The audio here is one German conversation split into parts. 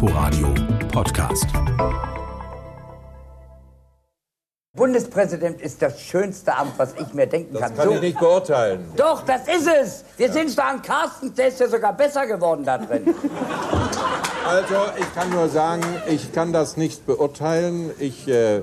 Inforadio Podcast. Bundespräsident ist das schönste Amt, was ich mir denken Das kann. kann So- ich nicht beurteilen. Doch, das ist es. Wir sind da an Carsten, der ist ja sogar besser geworden da drin. Also, ich kann nur sagen, ich kann das nicht beurteilen. Ich äh,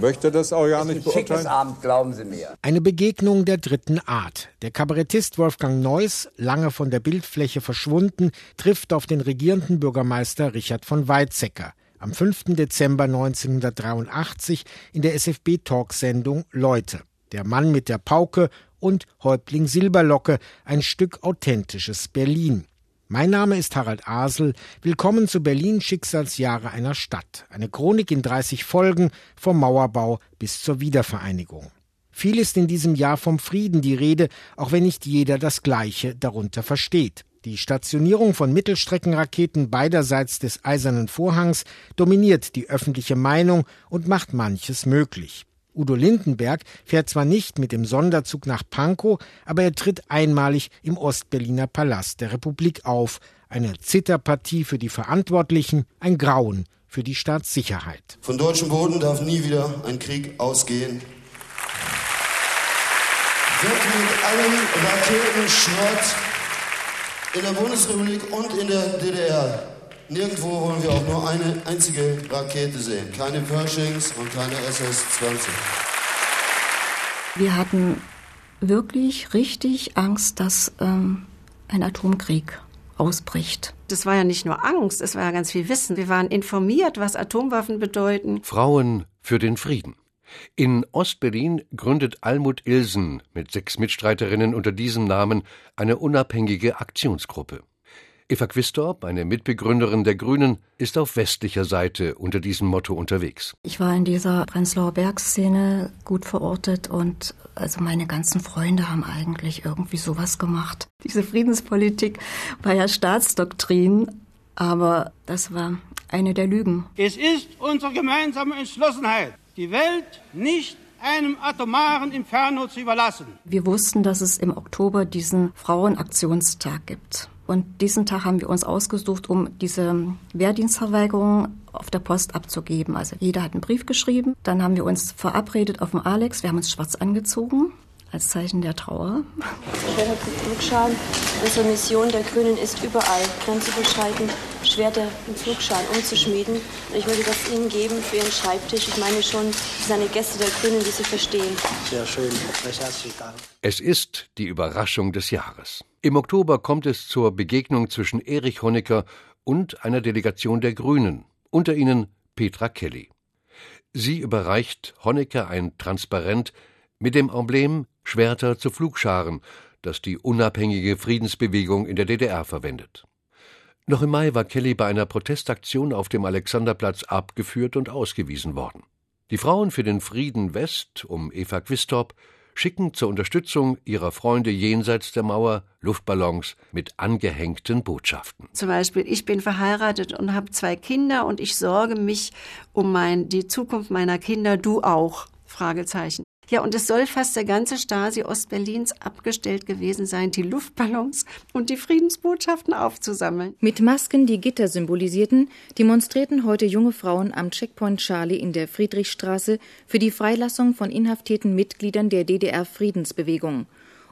möchte das auch gar Ein nicht schickes beurteilen. Abend, glauben Sie mir. Eine Begegnung der dritten Art. Der Kabarettist Wolfgang Neuss, lange von der Bildfläche verschwunden, trifft auf den regierenden Bürgermeister Richard von Weizsäcker am 5. Dezember 1983 in der SFB-Talksendung Leute. Der Mann mit der Pauke und Häuptling Silberlocke, ein Stück authentisches Berlin. Mein Name ist Harald Asel. Willkommen zu Berlin Schicksalsjahre einer Stadt. Eine Chronik in 30 Folgen vom Mauerbau bis zur Wiedervereinigung. Viel ist in diesem Jahr vom Frieden die Rede, auch wenn nicht jeder das Gleiche darunter versteht. Die Stationierung von Mittelstreckenraketen beiderseits des Eisernen Vorhangs dominiert die öffentliche Meinung und macht manches möglich. Udo Lindenberg fährt zwar nicht mit dem Sonderzug nach Pankow, aber er tritt einmalig im Ostberliner Palast der Republik auf. Eine Zitterpartie für die Verantwortlichen, ein Grauen für die Staatssicherheit. Von deutschem Boden darf nie wieder ein Krieg ausgehen. Wird mit allem Raketenschrott in der Bundesrepublik und in der DDR. Nirgendwo wollen wir auch nur eine einzige Rakete sehen. Keine Pershings und keine SS-20. Wir hatten wirklich richtig Angst, dass ähm, ein Atomkrieg ausbricht. Das war ja nicht nur Angst, es war ja ganz viel Wissen. Wir waren informiert, was Atomwaffen bedeuten. Frauen für den Frieden. In Ostberlin gründet Almut Ilsen mit sechs Mitstreiterinnen unter diesem Namen eine unabhängige Aktionsgruppe. Eva Quistorp, eine Mitbegründerin der Grünen, ist auf westlicher Seite unter diesem Motto unterwegs. Ich war in dieser Prenzlauer Bergszene gut verortet und also meine ganzen Freunde haben eigentlich irgendwie sowas gemacht. Diese Friedenspolitik war ja Staatsdoktrin, aber das war eine der Lügen. Es ist unsere gemeinsame Entschlossenheit, die Welt nicht einem atomaren Inferno zu überlassen. Wir wussten, dass es im Oktober diesen Frauenaktionstag gibt. Und diesen Tag haben wir uns ausgesucht, um diese Wehrdienstverweigerung auf der Post abzugeben. Also jeder hat einen Brief geschrieben. Dann haben wir uns verabredet auf dem Alex. Wir haben uns schwarz angezogen als Zeichen der Trauer. Schwerter zum Flugschalen. Unsere Mission der Grünen ist überall grenzüberschreitend Schwerter im Flugschalen umzuschmieden. Und ich würde das Ihnen geben für Ihren Schreibtisch. Ich meine schon, Sie sind Gäste der Grünen, die Sie verstehen. Sehr schön, recht herzlichen Dank. Es ist die Überraschung des Jahres. Im Oktober kommt es zur Begegnung zwischen Erich Honecker und einer Delegation der Grünen, unter ihnen Petra Kelly. Sie überreicht Honecker ein Transparent mit dem Emblem Schwerter zu Flugscharen, das die unabhängige Friedensbewegung in der DDR verwendet. Noch im Mai war Kelly bei einer Protestaktion auf dem Alexanderplatz abgeführt und ausgewiesen worden. Die Frauen für den Frieden West um Eva Quistorp schicken zur Unterstützung ihrer Freunde jenseits der Mauer Luftballons mit angehängten Botschaften. Zum Beispiel, ich bin verheiratet und habe zwei Kinder und ich sorge mich um mein, die Zukunft meiner Kinder, du auch? Ja, und es soll fast der ganze Stasi Ostberlins abgestellt gewesen sein, die Luftballons und die Friedensbotschaften aufzusammeln. Mit Masken, die Gitter symbolisierten, demonstrierten heute junge Frauen am Checkpoint Charlie in der Friedrichstraße für die Freilassung von inhaftierten Mitgliedern der DDR-Friedensbewegung.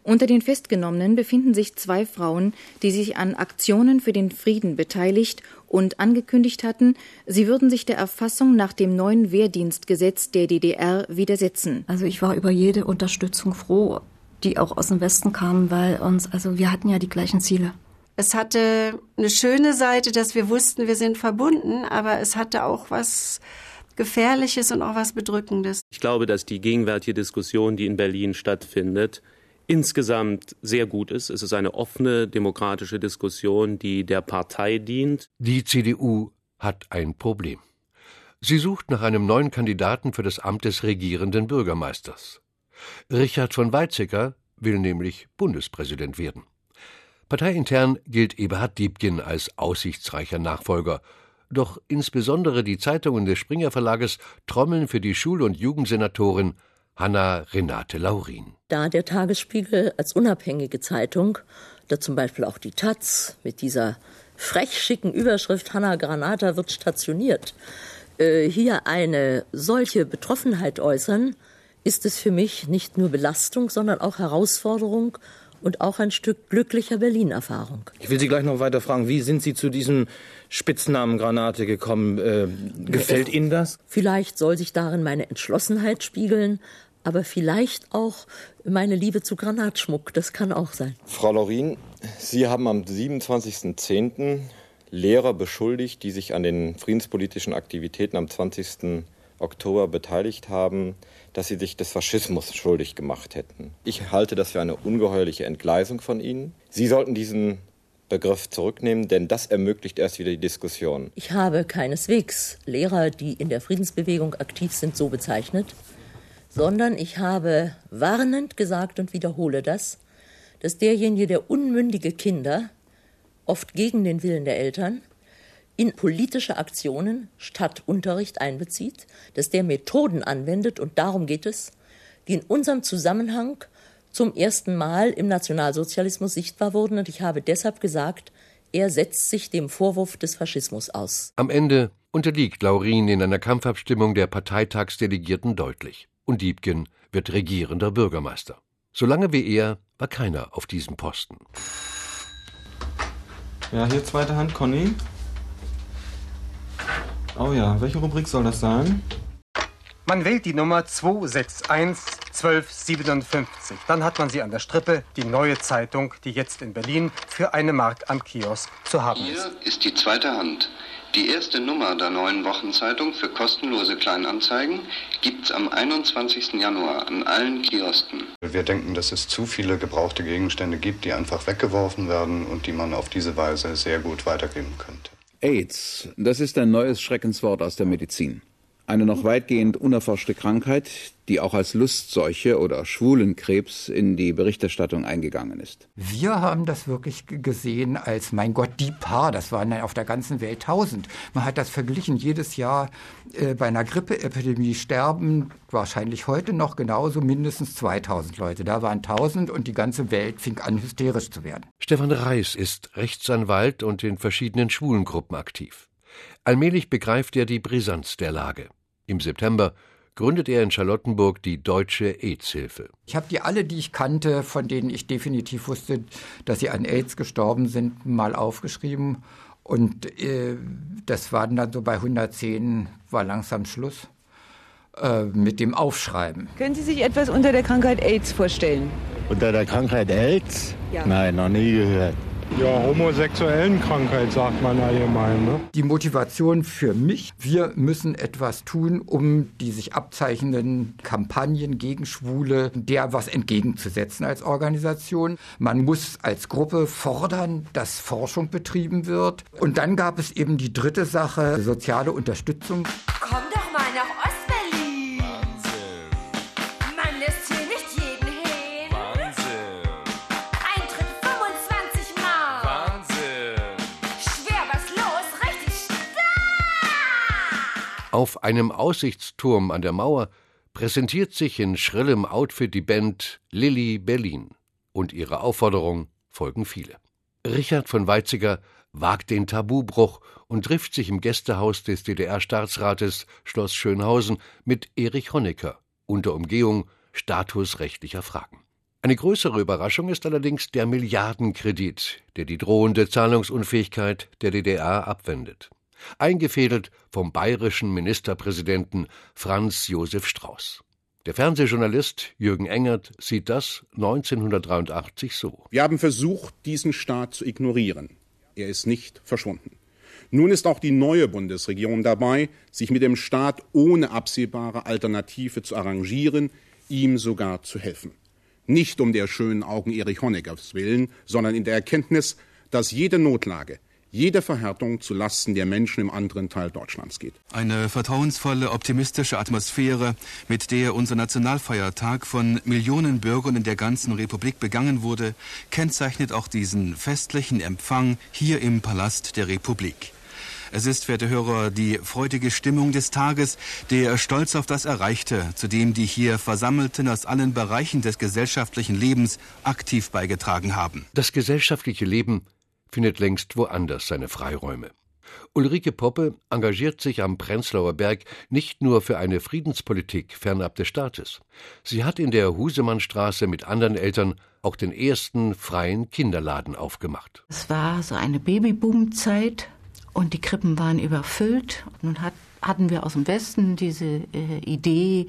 Unter den Festgenommenen befinden sich zwei Frauen, die sich an Aktionen für den Frieden beteiligt und angekündigt hatten, sie würden sich der Erfassung nach dem neuen Wehrdienstgesetz der DDR widersetzen. Also ich war über jede Unterstützung froh, die auch aus dem Westen kam, weil uns, also wir hatten ja die gleichen Ziele. Es hatte eine schöne Seite, dass wir wussten, wir sind verbunden, aber es hatte auch was Gefährliches und auch was Bedrückendes. Ich glaube, dass die gegenwärtige Diskussion, die in Berlin stattfindet, insgesamt sehr gut ist. Es ist eine offene, demokratische Diskussion, die der Partei dient. Die CDU hat ein Problem. Sie sucht nach einem neuen Kandidaten für das Amt des regierenden Bürgermeisters. Richard von Weizsäcker will nämlich Bundespräsident werden. Parteiintern gilt Eberhard Diebken als aussichtsreicher Nachfolger. Doch insbesondere die Zeitungen des Springer Verlages trommeln für die Schul- und Jugendsenatorin Hanna Renate Laurin. Da der Tagesspiegel als unabhängige Zeitung, da zum Beispiel auch die Taz mit dieser frech schicken Überschrift Hanna Granata wird stationiert äh, hier eine solche Betroffenheit äußern, ist es für mich nicht nur Belastung, sondern auch Herausforderung und auch ein Stück glücklicher Berlin-Erfahrung. Ich will Sie gleich noch weiter fragen, wie sind Sie zu diesem Spitznamen Granate gekommen? Äh, gefällt Ihnen das? Vielleicht soll sich darin meine Entschlossenheit spiegeln, aber vielleicht auch meine Liebe zu Granatschmuck. Das kann auch sein. Frau Lorin, Sie haben am 27.10. Lehrer beschuldigt, die sich an den friedenspolitischen Aktivitäten am 20. Oktober beteiligt haben, dass sie sich des Faschismus schuldig gemacht hätten. Ich halte das für eine ungeheuerliche Entgleisung von ihnen. Sie sollten diesen Begriff zurücknehmen, denn das ermöglicht erst wieder die Diskussion. Ich habe keineswegs Lehrer, die in der Friedensbewegung aktiv sind, so bezeichnet, sondern ich habe warnend gesagt und wiederhole das, dass derjenige, der unmündige Kinder, oft gegen den Willen der Eltern, in politische Aktionen statt Unterricht einbezieht, dass der Methoden anwendet, und darum geht es, die in unserem Zusammenhang zum ersten Mal im Nationalsozialismus sichtbar wurden. Und ich habe deshalb gesagt, er setzt sich dem Vorwurf des Faschismus aus. Am Ende unterliegt Laurin in einer Kampfabstimmung der Parteitagsdelegierten deutlich. Und Diebken wird regierender Bürgermeister. Solange wie er war keiner auf diesem Posten. Ja, hier zweite Hand, Conny. Oh ja, welche Rubrik soll das sein? Man wählt die Nummer 261 1257. Dann hat man sie an der Strippe, die neue Zeitung, die jetzt in Berlin für eine Mark am Kiosk zu haben ist. Hier ist die zweite Hand. Die erste Nummer der neuen Wochenzeitung für kostenlose Kleinanzeigen gibt es am 21. Januar an allen Kiosken. Wir denken, dass es zu viele gebrauchte Gegenstände gibt, die einfach weggeworfen werden und die man auf diese Weise sehr gut weitergeben könnte. AIDS, das ist ein neues Schreckenswort aus der Medizin. Eine noch weitgehend unerforschte Krankheit, die auch als Lustseuche oder Schwulenkrebs in die Berichterstattung eingegangen ist. Wir haben das wirklich gesehen als, mein Gott, die Paar. Das waren dann auf der ganzen Welt tausend. Man hat das verglichen. Jedes Jahr äh, bei einer Grippeepidemie sterben wahrscheinlich heute noch genauso mindestens 2000 Leute. Da waren tausend und die ganze Welt fing an, hysterisch zu werden. Stefan Reis ist Rechtsanwalt und in verschiedenen Schwulengruppen aktiv. Allmählich begreift er die Brisanz der Lage. Im September gründet er in Charlottenburg die Deutsche AIDS-Hilfe. Ich habe die alle, die ich kannte, von denen ich definitiv wusste, dass sie an AIDS gestorben sind, mal aufgeschrieben. Und äh, das waren dann so bei 110, war langsam Schluss äh, mit dem Aufschreiben. Können Sie sich etwas unter der Krankheit AIDS vorstellen? Unter der Krankheit AIDS? Ja. Nein, noch nie gehört. Ja, homosexuellen Krankheit sagt man allgemein. Ne? Die Motivation für mich, wir müssen etwas tun, um die sich abzeichnenden Kampagnen gegen Schwule der was entgegenzusetzen als Organisation. Man muss als Gruppe fordern, dass Forschung betrieben wird. Und dann gab es eben die dritte Sache, soziale Unterstützung. Komm Auf einem Aussichtsturm an der Mauer präsentiert sich in schrillem Outfit die Band Lilly Berlin. Und ihrer Aufforderung folgen viele. Richard von Weizsäcker wagt den Tabubruch und trifft sich im Gästehaus des DDR-Staatsrates Schloss Schönhausen mit Erich Honecker unter Umgehung statusrechtlicher Fragen. Eine größere Überraschung ist allerdings der Milliardenkredit, der die drohende Zahlungsunfähigkeit der DDR abwendet eingefädelt vom bayerischen Ministerpräsidenten Franz Josef Strauß. Der Fernsehjournalist Jürgen Engert sieht das 1983 so. Wir haben versucht, diesen Staat zu ignorieren. Er ist nicht verschwunden. Nun ist auch die neue Bundesregierung dabei, sich mit dem Staat ohne absehbare Alternative zu arrangieren, ihm sogar zu helfen. Nicht um der schönen Augen Erich Honeckers willen, sondern in der Erkenntnis, dass jede Notlage, jede Verhärtung zu Lasten der Menschen im anderen Teil Deutschlands geht. Eine vertrauensvolle, optimistische Atmosphäre, mit der unser Nationalfeiertag von Millionen Bürgern in der ganzen Republik begangen wurde, kennzeichnet auch diesen festlichen Empfang hier im Palast der Republik. Es ist, werte Hörer, die freudige Stimmung des Tages, der Stolz auf das Erreichte, zu dem die hier Versammelten aus allen Bereichen des gesellschaftlichen Lebens aktiv beigetragen haben. Das gesellschaftliche Leben findet längst woanders seine Freiräume. Ulrike Poppe engagiert sich am Prenzlauer Berg nicht nur für eine Friedenspolitik fernab des Staates. Sie hat in der Husemannstraße mit anderen Eltern auch den ersten freien Kinderladen aufgemacht. Es war so eine Babyboomzeit und die Krippen waren überfüllt. Nun hat, hatten wir aus dem Westen diese äh, Idee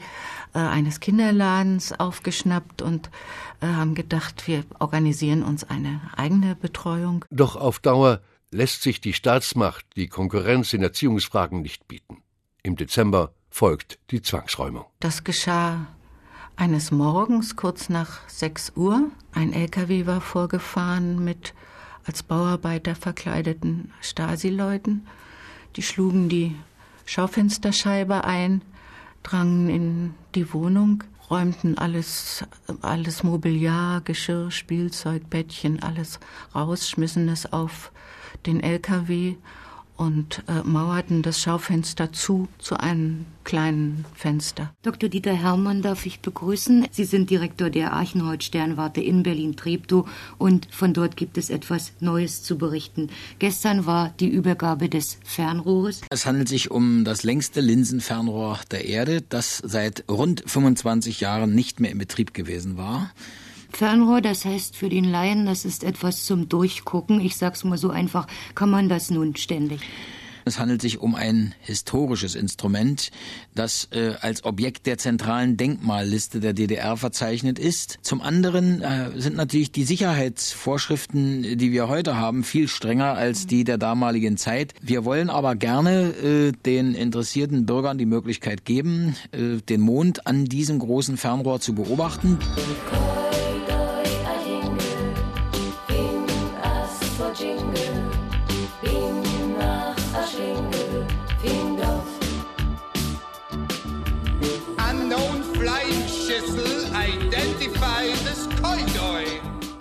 äh, eines Kinderladens aufgeschnappt und äh, haben gedacht, wir organisieren uns eine eigene Betreuung. Doch auf Dauer lässt sich die Staatsmacht die Konkurrenz in Erziehungsfragen nicht bieten. Im Dezember folgt die Zwangsräumung. Das geschah eines Morgens kurz nach 6 Uhr. Ein LKW war vorgefahren mit als Bauarbeiter verkleideten Stasi-Leuten. Die schlugen die Schaufensterscheibe ein, drangen in die Wohnung, räumten alles, alles Mobiliar, Geschirr, Spielzeug, Bettchen, alles raus, schmissen es auf den LKW und äh, mauerten das Schaufenster zu, zu einem kleinen Fenster. Dr. Dieter Herrmann darf ich begrüßen. Sie sind Direktor der Archenhold-Sternwarte in Berlin-Treptow und von dort gibt es etwas Neues zu berichten. Gestern war die Übergabe des Fernrohres. Es handelt sich um das längste Linsenfernrohr der Erde, das seit rund 25 Jahren nicht mehr in Betrieb gewesen war. Fernrohr, das heißt für den Laien, das ist etwas zum Durchgucken. Ich sag's mal so einfach, kann man das nun ständig. Es handelt sich um ein historisches Instrument, das äh, als Objekt der zentralen Denkmalliste der DDR verzeichnet ist. Zum anderen äh, sind natürlich die Sicherheitsvorschriften, die wir heute haben, viel strenger als die der damaligen Zeit. Wir wollen aber gerne äh, den interessierten Bürgern die Möglichkeit geben, äh, den Mond an diesem großen Fernrohr zu beobachten.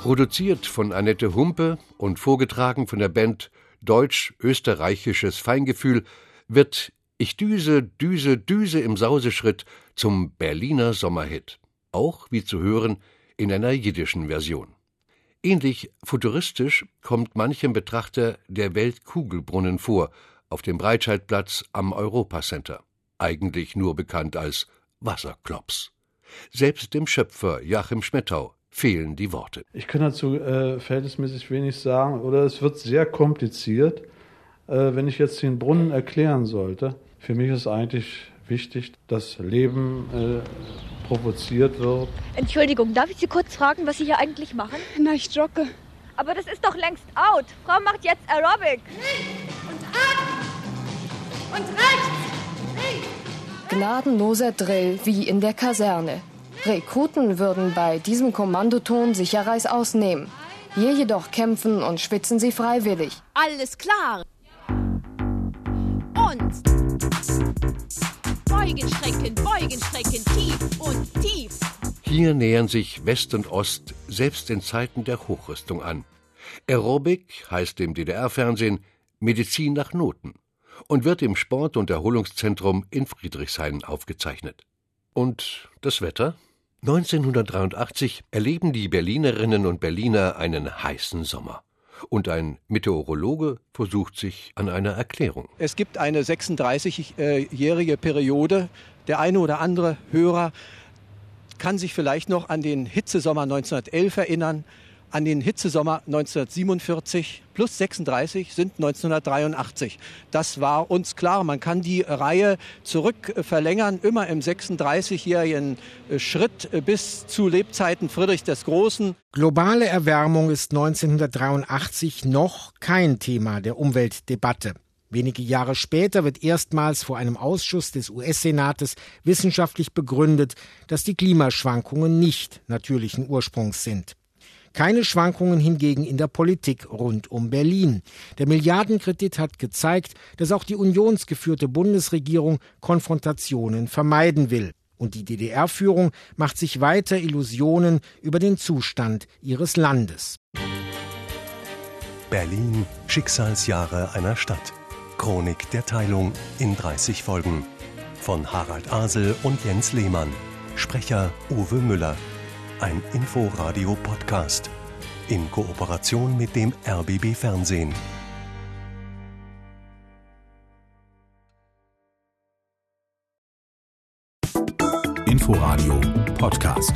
Produziert von Annette Humpe und vorgetragen von der Band Deutsch-Österreichisches Feingefühl wird Ich düse, düse, düse im Sauseschritt zum Berliner Sommerhit. Auch, wie zu hören, in einer jiddischen Version. Ähnlich futuristisch kommt manchem Betrachter der Weltkugelbrunnen vor, auf dem Breitscheidplatz am Europacenter. Eigentlich nur bekannt als Wasserklops. Selbst dem Schöpfer Joachim Schmettau fehlen die Worte. Ich kann dazu äh, verhältnismäßig wenig sagen oder es wird sehr kompliziert, äh, wenn ich jetzt den Brunnen erklären sollte. Für mich ist eigentlich wichtig, dass Leben äh, provoziert wird. Entschuldigung, darf ich Sie kurz fragen, was Sie hier eigentlich machen? Na, ich jogge. Aber das ist doch längst out. Frau macht jetzt Aerobic. Und rechts! Links! Gnadenloser Drill wie in der Kaserne. Rekruten würden bei diesem Kommandoton sicher Reißaus nehmen. Hier jedoch kämpfen und schwitzen sie freiwillig. Alles klar. Und beugen, strecken, beugen, strecken, tief und tief. Hier nähern sich West und Ost selbst in Zeiten der Hochrüstung an. Aerobic heißt im DDR-Fernsehen Medizin nach Noten und wird im Sport- und Erholungszentrum in Friedrichshain aufgezeichnet. Und das Wetter? 1983 erleben die Berlinerinnen und Berliner einen heißen Sommer. Und ein Meteorologe versucht sich an einer Erklärung. Es gibt eine 36-jährige Periode. Der eine oder andere Hörer kann sich vielleicht noch an den Hitzesommer 1911 erinnern an den Hitzesommer 1947 plus 36 sind 1983. Das war uns klar. Man kann die Reihe zurück verlängern, immer im 36-jährigen Schritt bis zu Lebzeiten Friedrichs des Großen. Globale Erwärmung ist 1983 noch kein Thema der Umweltdebatte. Wenige Jahre später wird erstmals vor einem Ausschuss des US-Senates wissenschaftlich begründet, dass die Klimaschwankungen nicht natürlichen Ursprungs sind. Keine Schwankungen hingegen in der Politik rund um Berlin. Der Milliardenkredit hat gezeigt, dass auch die unionsgeführte Bundesregierung Konfrontationen vermeiden will. Und die DDR-Führung macht sich weiter Illusionen über den Zustand ihres Landes. Berlin, Schicksalsjahre einer Stadt. Chronik der Teilung in 30 Folgen. Von Harald Asel und Jens Lehmann. Sprecher Uwe Müller. Ein Inforadio-Podcast. in Kooperation mit dem RBB Fernsehen. Inforadio Podcast.